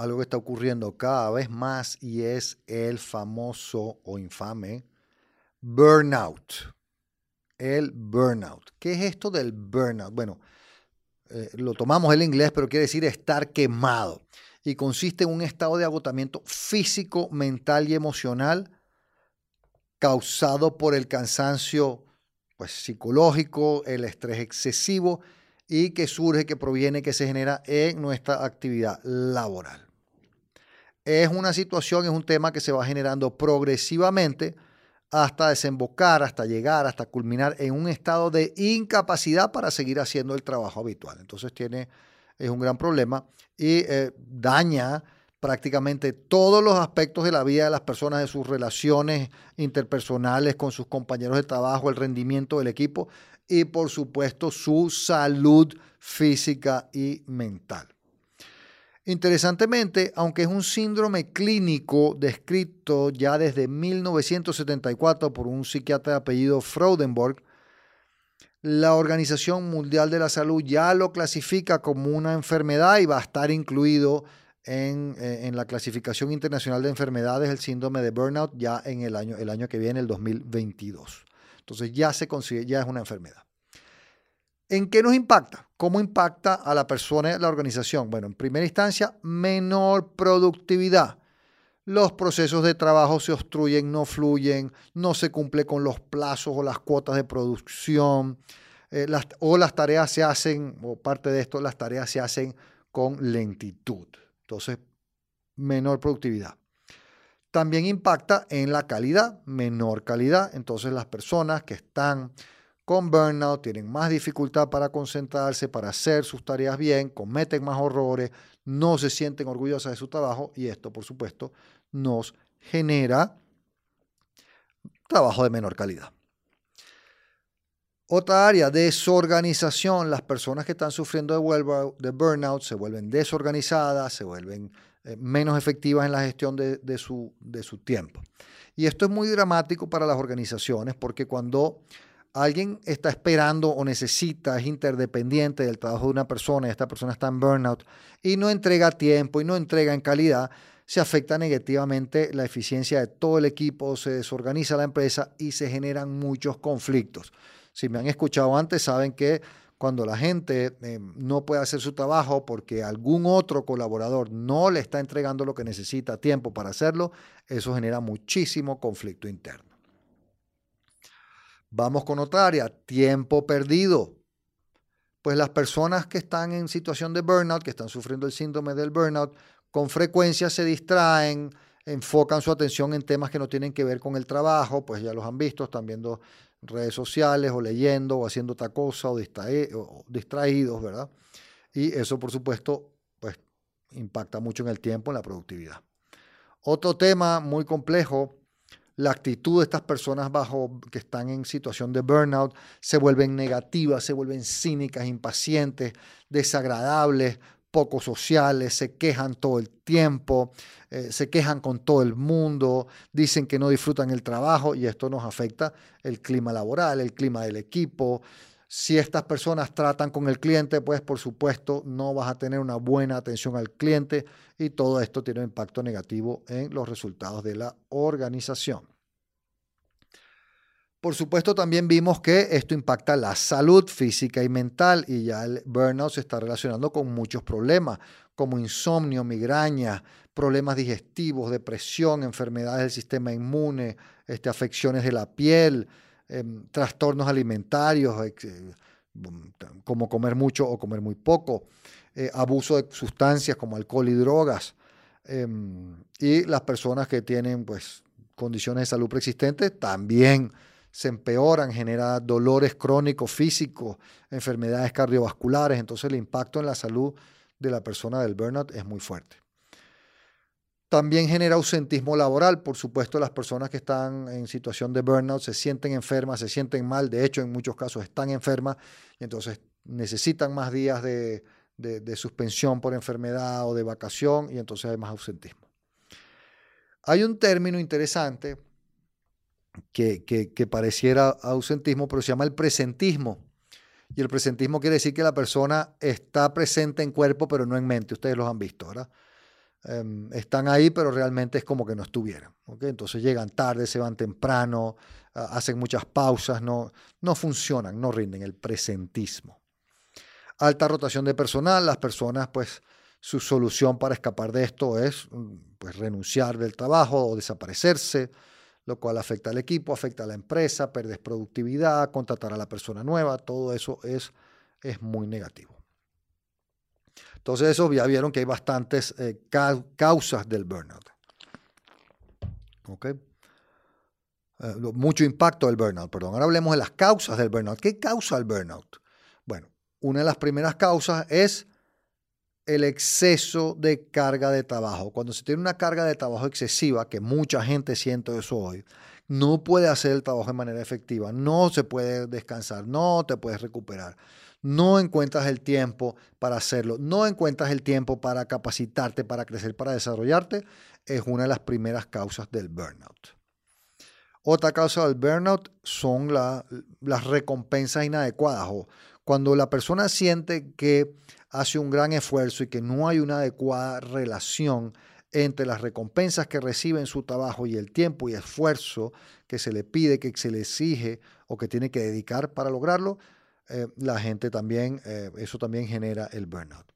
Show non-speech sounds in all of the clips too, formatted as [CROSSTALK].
algo que está ocurriendo cada vez más y es el famoso o infame burnout. El burnout. ¿Qué es esto del burnout? Bueno, eh, lo tomamos en inglés, pero quiere decir estar quemado. Y consiste en un estado de agotamiento físico, mental y emocional causado por el cansancio pues, psicológico, el estrés excesivo y que surge, que proviene, que se genera en nuestra actividad laboral es una situación, es un tema que se va generando progresivamente hasta desembocar, hasta llegar, hasta culminar en un estado de incapacidad para seguir haciendo el trabajo habitual. Entonces tiene, es un gran problema y eh, daña prácticamente todos los aspectos de la vida de las personas, de sus relaciones interpersonales con sus compañeros de trabajo, el rendimiento del equipo y por supuesto su salud física y mental. Interesantemente, aunque es un síndrome clínico descrito ya desde 1974 por un psiquiatra de apellido Freudenberg, la Organización Mundial de la Salud ya lo clasifica como una enfermedad y va a estar incluido en, eh, la clasificación internacional de enfermedades, el síndrome de burnout, ya en el año, el año que viene, el 2022. Entonces ya se consigue, ya es una enfermedad. ¿En qué nos impacta? ¿Cómo impacta a la persona y a la organización? Bueno, en primera instancia, menor productividad. Los procesos de trabajo se obstruyen, no fluyen, no se cumple con los plazos o las cuotas de producción, eh, o las tareas se hacen, o parte de esto, las tareas se hacen con lentitud. Entonces, menor productividad. También impacta en la calidad, menor calidad. Entonces, las personas que están con burnout, tienen más dificultad para concentrarse, para hacer sus tareas bien, cometen más horrores, no se sienten orgullosas de su trabajo y esto, por supuesto, nos genera trabajo de menor calidad. Otra área, desorganización. Las personas que están sufriendo de burnout se vuelven desorganizadas, se vuelven eh, menos efectivas en la gestión de, su, de su tiempo. Y esto es muy dramático para las organizaciones porque cuando alguien está esperando o necesita, es interdependiente del trabajo de una persona y esta persona está en burnout y no entrega tiempo y no entrega en calidad, se afecta negativamente la eficiencia de todo el equipo, se desorganiza la empresa y se generan muchos conflictos. Si me han escuchado antes, saben que cuando la gente eh, no puede hacer su trabajo porque algún otro colaborador no le está entregando lo que necesita tiempo para hacerlo, eso genera muchísimo conflicto interno. Vamos con otra área, tiempo perdido. Pues las personas que están en situación de burnout, que están sufriendo el síndrome del burnout, con frecuencia se distraen, enfocan su atención en temas que no tienen que ver con el trabajo, pues ya los han visto, están viendo redes sociales o leyendo o haciendo otra cosa o, distraídos, ¿verdad? Y eso, por supuesto, pues impacta mucho en el tiempo, en la productividad. Otro tema muy complejo la actitud de estas personas bajo que están en situación de burnout se vuelven negativas, se vuelven cínicas, impacientes, desagradables, poco sociales, se quejan todo el tiempo, eh, se quejan con todo el mundo, dicen que no disfrutan el trabajo y esto nos afecta el clima laboral, el clima del equipo. Si estas personas tratan con el cliente, pues por supuesto no vas a tener una buena atención al cliente y todo esto tiene un impacto negativo en los resultados de la organización. Por supuesto, también vimos que esto impacta la salud física y mental y ya el burnout se está relacionando con muchos problemas como insomnio, migraña, problemas digestivos, depresión, enfermedades del sistema inmune, este, afecciones de la piel, em, trastornos alimentarios, eh, como comer mucho o comer muy poco, eh, abuso de sustancias como alcohol y drogas. Em, y las personas que tienen pues, condiciones de salud preexistentes también se empeoran, genera dolores crónicos físicos, enfermedades cardiovasculares, entonces el impacto en la salud de la persona del burnout es muy fuerte. También genera ausentismo laboral. Por supuesto, las personas que están en situación de burnout se sienten enfermas, se sienten mal. De hecho, en muchos casos están enfermas y entonces necesitan más días de, suspensión por enfermedad o de vacación y entonces hay más ausentismo. Hay un término interesante que, que, pareciera ausentismo, pero se llama el presentismo. Y el presentismo quiere decir que la persona está presente en cuerpo, pero no en mente. Ustedes los han visto, ¿verdad? Em, están ahí, pero realmente es como que no estuvieran. Entonces llegan tarde, se van temprano, hacen muchas pausas, no, no funcionan, no rinden el presentismo. Alta rotación de personal, las personas pues su solución para escapar de esto es mm, pues renunciar del trabajo o desaparecerse, lo cual afecta al equipo, afecta a la empresa, perdes productividad, contratar a la persona nueva, todo eso es, es muy negativo. Entonces, eso ya vieron que hay bastantes eh, causas del burnout. ¿Okay? Eh, mucho impacto del burnout, perdón. Ahora hablemos de las causas del burnout. ¿Qué causa el burnout? Bueno, una de las primeras causas es el exceso de carga de trabajo. Cuando se tiene una carga de trabajo excesiva, que mucha gente siente eso hoy, no puede hacer el trabajo de manera efectiva, no se puede descansar, no te puedes recuperar no encuentras el tiempo para hacerlo, no encuentras el tiempo para capacitarte, para crecer, para desarrollarte, es una de las primeras causas del burnout. Otra causa del burnout son las recompensas inadecuadas o cuando la persona siente que hace un gran esfuerzo y que no hay una adecuada relación entre las recompensas que recibe en su trabajo y el tiempo y esfuerzo que se le pide, que se le exige o que tiene que dedicar para lograrlo, eh, la gente también, eh, eso también genera el burnout.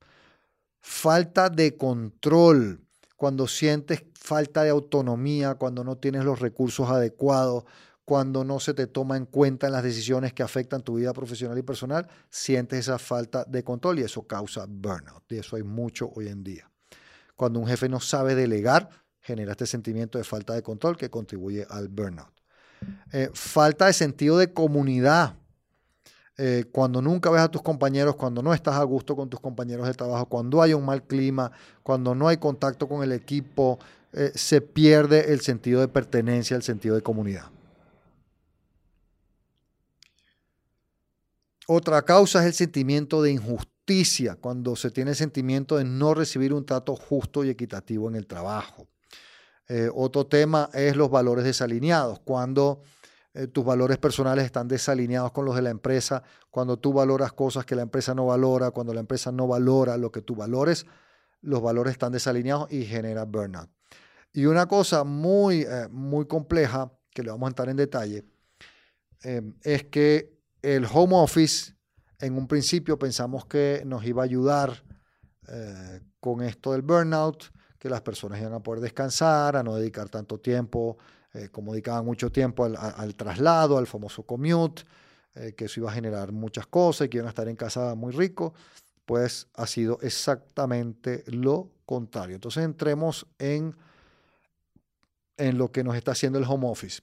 Falta de control, cuando sientes falta de autonomía, cuando no tienes los recursos adecuados, cuando no se te toma en cuenta en las decisiones que afectan tu vida profesional y personal, sientes esa falta de control y eso causa burnout. Y eso hay mucho hoy en día. Cuando un jefe no sabe delegar, genera este sentimiento de falta de control que contribuye al burnout. Eh, falta de sentido de comunidad. Eh, cuando nunca ves a tus compañeros, cuando no estás a gusto con tus compañeros de trabajo, cuando hay un mal clima, cuando no hay contacto con el equipo, eh, se pierde el sentido de pertenencia, el sentido de comunidad. Otra causa es el sentimiento de injusticia, cuando se tiene el sentimiento de no recibir un trato justo y equitativo en el trabajo. Eh, otro tema es los valores desalineados, cuando eh, tus valores personales están desalineados con los de la empresa, cuando tú valoras cosas que la empresa no valora, cuando la empresa no valora lo que tú valores, los valores están desalineados y genera burnout. Y una cosa muy, eh, muy compleja, que le vamos a entrar en detalle, em, es que el home office, en un principio pensamos que nos iba a ayudar eh, con esto del burnout, que las personas iban a poder descansar, a no dedicar tanto tiempo eh, como dedicaban mucho tiempo al, traslado, al famoso commute, eh, que eso iba a generar muchas cosas y que iban a estar en casa muy rico, pues ha sido exactamente lo contrario. Entonces entremos en, en lo que nos está haciendo el home office.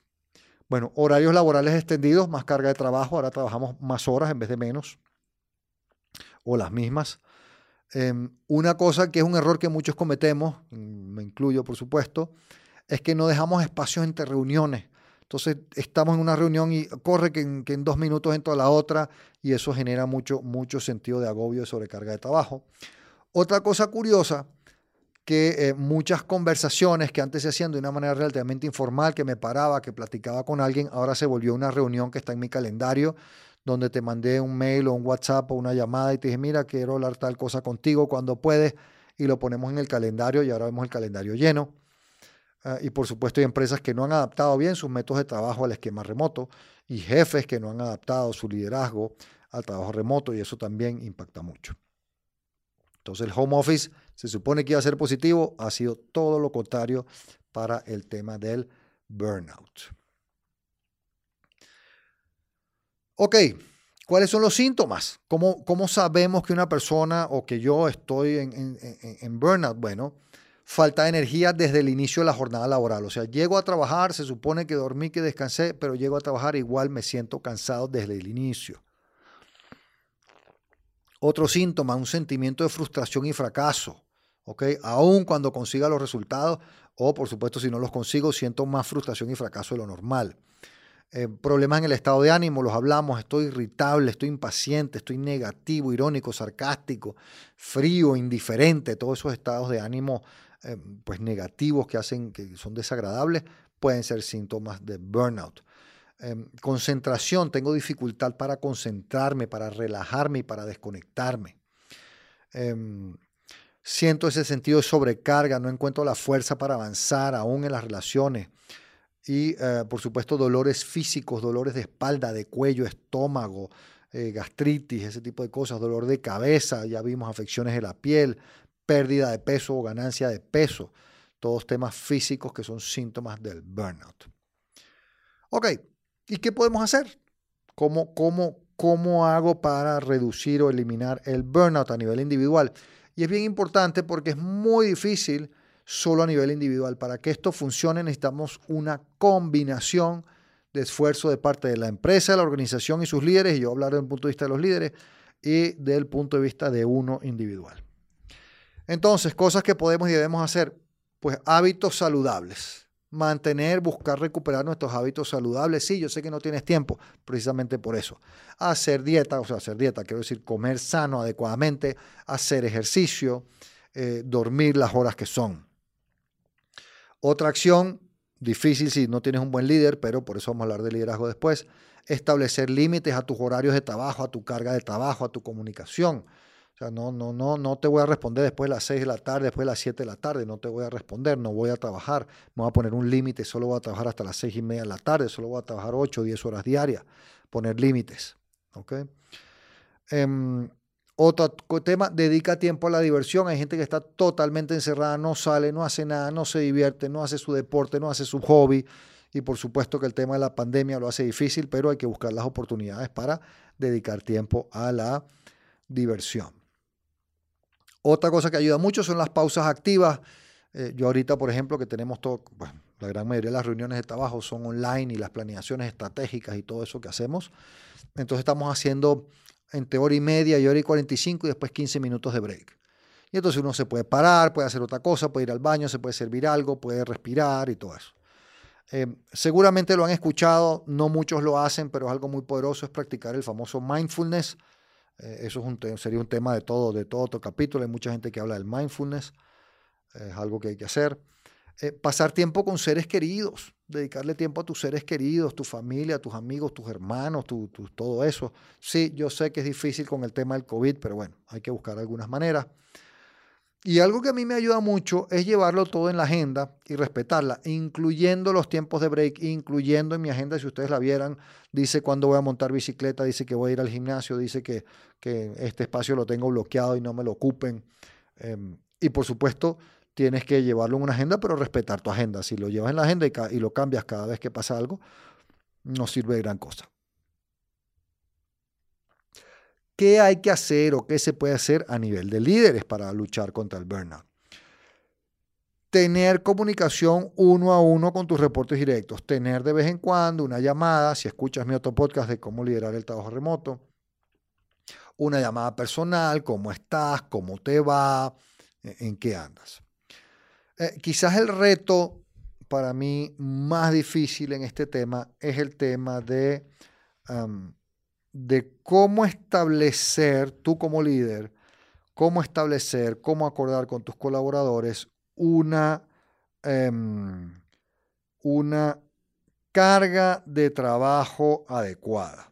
Bueno, horarios laborales extendidos, más carga de trabajo, ahora trabajamos más horas en vez de menos, o las mismas. Em, una cosa que es un error que muchos cometemos, me incluyo por supuesto, es que no dejamos espacios entre reuniones. Entonces estamos en una reunión y corre que en, dos minutos entro a la otra y eso genera mucho, mucho sentido de agobio y sobrecarga de trabajo. Otra cosa curiosa, que eh, muchas conversaciones que antes se hacían de una manera relativamente informal, que me paraba, que platicaba con alguien, ahora se volvió una reunión que está en mi calendario, donde te mandé un mail o un WhatsApp o una llamada y te dije, mira, quiero hablar tal cosa contigo cuando puedes, y lo ponemos en el calendario y ahora vemos el calendario lleno. Ah, y por supuesto hay empresas que no han adaptado bien sus métodos de trabajo al esquema remoto y jefes que no han adaptado su liderazgo al trabajo remoto y eso también impacta mucho. Entonces el home office se supone que iba a ser positivo, ha sido todo lo contrario para el tema del burnout. Ok, ¿cuáles son los síntomas? ¿Cómo, cómo sabemos que una persona o que yo estoy en, en, en burnout? Bueno, falta de energía desde el inicio de la jornada laboral. O sea, llego a trabajar, se supone que dormí, que descansé, pero llego a trabajar igual me siento cansado desde el inicio. Otro síntoma, un sentimiento de frustración y fracaso. ¿ok? Aún cuando consiga los resultados o, por supuesto, si no los consigo, siento más frustración y fracaso de lo normal. Eh, problemas en el estado de ánimo, los hablamos, estoy irritable, estoy impaciente, estoy negativo, irónico, sarcástico, frío, indiferente, todos esos estados de ánimo eh, pues negativos que hacen que son desagradables pueden ser síntomas de burnout. Em, concentración, tengo dificultad para concentrarme, para relajarme y para desconectarme. Em, siento ese sentido de sobrecarga, no encuentro la fuerza para avanzar aún en las relaciones. Y eh, por supuesto dolores físicos, dolores de espalda, de cuello, estómago, eh, gastritis, ese tipo de cosas, dolor de cabeza, ya vimos afecciones de la piel, pérdida de peso o ganancia de peso, todos temas físicos que son síntomas del burnout. Ok, ¿y qué podemos hacer? ¿Cómo, cómo, cómo hago para reducir o eliminar el burnout a nivel individual? Y es bien importante porque es muy difícil solo a nivel individual. Para que esto funcione necesitamos una combinación de esfuerzo de parte de la empresa, la organización y sus líderes, y yo hablar desde el punto de vista de los líderes y del punto de vista de uno individual. Entonces, cosas que podemos y debemos hacer, pues hábitos saludables. Mantener, buscar recuperar nuestros hábitos saludables. Sí, yo sé que no tienes tiempo, precisamente por eso. Hacer dieta, o sea, hacer dieta, quiero decir, comer sano adecuadamente, hacer ejercicio, eh, dormir las horas que son. Otra acción, difícil si no tienes un buen líder, pero por eso vamos a hablar de liderazgo después, establecer límites a tus horarios de trabajo, a tu carga de trabajo, a tu comunicación. Sea, no, no, no, no te voy a responder después de las 6 de la tarde, después de las 7 de la tarde, no te voy a responder, no voy a trabajar, me voy a poner un límite, solo voy a trabajar hasta las 6 y media de la tarde, solo voy a trabajar 8 o 10 horas diarias, poner límites. ¿ok? Em, otro tema, dedica tiempo a la diversión. Hay gente que está totalmente encerrada, no sale, no hace nada, no se divierte, no hace su deporte, no hace su hobby. Y por supuesto que el tema de la pandemia lo hace difícil, pero hay que buscar las oportunidades para dedicar tiempo a la diversión. Otra cosa que ayuda mucho son las pausas activas. Eh, yo ahorita, por ejemplo, que tenemos todo, la gran mayoría de las reuniones de trabajo son online y las planeaciones estratégicas y todo eso que hacemos. Entonces estamos haciendo entre hora y media y hora y 45 y después 15 minutos de break. Y entonces uno se puede parar, puede hacer otra cosa, puede ir al baño, se puede servir algo, puede respirar y todo eso. Eh, seguramente lo han escuchado, no muchos lo hacen, pero es algo muy poderoso, es practicar el famoso mindfulness. Eh, eso sería un tema de todo, de todo otro capítulo. Hay mucha gente que habla del mindfulness, es algo que hay que hacer. Eh, pasar tiempo con seres queridos, dedicarle tiempo a tus seres queridos, tu familia, tus amigos, tus hermanos, tu, todo eso. Sí, yo sé que es difícil con el tema del COVID, pero bueno, hay que buscar algunas maneras. Y algo que a mí me ayuda mucho es llevarlo todo en la agenda y respetarla, incluyendo los tiempos de break, incluyendo en mi agenda, si ustedes la vieran, dice cuándo voy a montar bicicleta, dice que voy a ir al gimnasio, dice que, que este espacio lo tengo bloqueado y no me lo ocupen. Em, y por supuesto, tienes que llevarlo en una agenda, pero respetar tu agenda. Si lo llevas en la agenda y, lo cambias cada vez que pasa algo, no sirve de gran cosa. ¿Qué hay que hacer o qué se puede hacer a nivel de líderes para luchar contra el burnout? Tener comunicación uno a uno con tus reportes directos. Tener de vez en cuando una llamada, si escuchas mi otro podcast de cómo liderar el trabajo remoto. Una llamada personal, cómo estás, cómo te va, en qué andas. Eh, quizás el reto para mí más difícil en este tema es el tema de, de cómo establecer, tú como líder, cómo establecer, cómo acordar con tus colaboradores una, em, una carga de trabajo adecuada.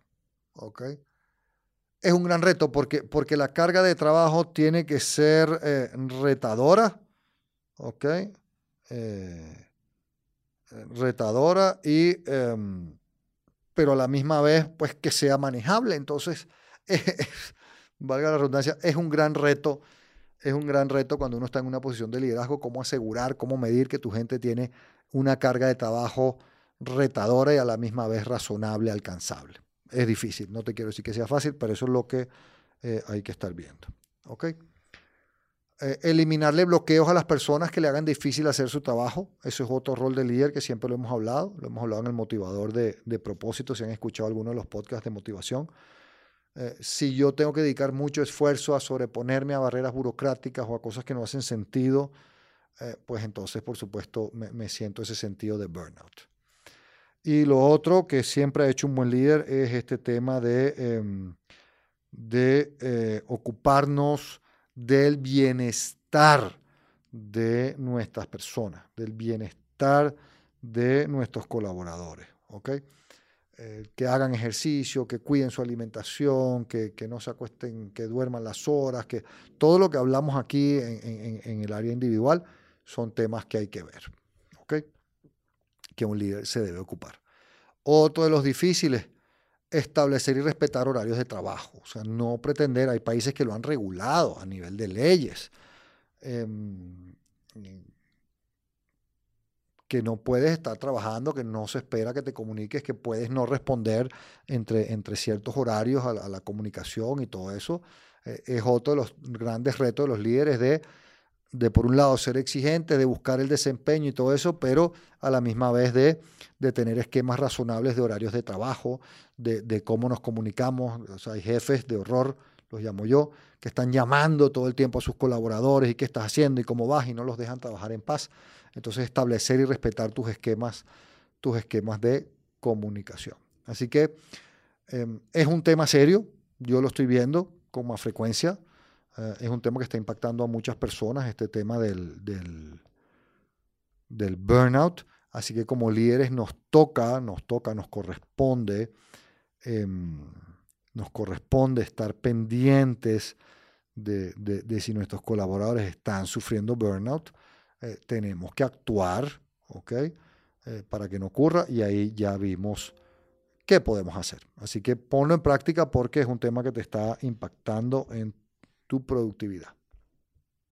Es un gran reto porque, porque la carga de trabajo tiene que ser eh, retadora, ¿ok? Eh, retadora y, em, pero a la misma vez, pues que sea manejable. Entonces, [LAUGHS] valga la redundancia, es un gran reto, es un gran reto cuando uno está en una posición de liderazgo, cómo asegurar, cómo medir que tu gente tiene una carga de trabajo retadora y a la misma vez razonable, alcanzable. Es difícil, no te quiero decir que sea fácil, pero eso es lo que eh, hay que estar viendo. ¿Ok? Eh, eliminarle bloqueos a las personas que le hagan difícil hacer su trabajo. Eso es otro rol del líder que siempre lo hemos hablado. Lo hemos hablado en el motivador de, de propósito, si han escuchado alguno de los podcasts de motivación. Eh, si yo tengo que dedicar mucho esfuerzo a sobreponerme a barreras burocráticas o a cosas que no hacen sentido, eh, pues entonces, por supuesto, me, siento ese sentido de burnout. Y lo otro que siempre ha hecho un buen líder es este tema de, em, de ocuparnos del bienestar de nuestras personas, del bienestar de nuestros colaboradores. Eh, que hagan ejercicio, que cuiden su alimentación, que, no se acuesten, que duerman las horas, que todo lo que hablamos aquí en, el área individual son temas que hay que ver. Que un líder se debe ocupar. Otro de los difíciles, establecer y respetar horarios de trabajo. O sea, no pretender, hay países que lo han regulado a nivel de leyes. Em, que no puedes estar trabajando, que no se espera que te comuniques, que puedes no responder entre, entre ciertos horarios a la, comunicación y todo eso. Eh, es otro de los grandes retos de los líderes de, de, por un lado, ser exigentes, de buscar el desempeño y todo eso, pero a la misma vez de, de tener esquemas razonables de horarios de trabajo, de, de cómo nos comunicamos. O sea, hay jefes de horror, los llamo yo, que están llamando todo el tiempo a sus colaboradores y qué estás haciendo y cómo vas y no los dejan trabajar en paz. Entonces, establecer y respetar tus esquemas, tus esquemas de comunicación. Así que em, es un tema serio, yo lo estoy viendo con más frecuencia. Eh, es un tema que está impactando a muchas personas, este tema del, del, burnout. Así que como líderes nos toca, nos toca, nos corresponde, em, nos corresponde estar pendientes de, de, si nuestros colaboradores están sufriendo burnout eh, tenemos que actuar. Eh, para que no ocurra y ahí ya vimos qué podemos hacer. Así que ponlo en práctica porque es un tema que te está impactando en tu productividad.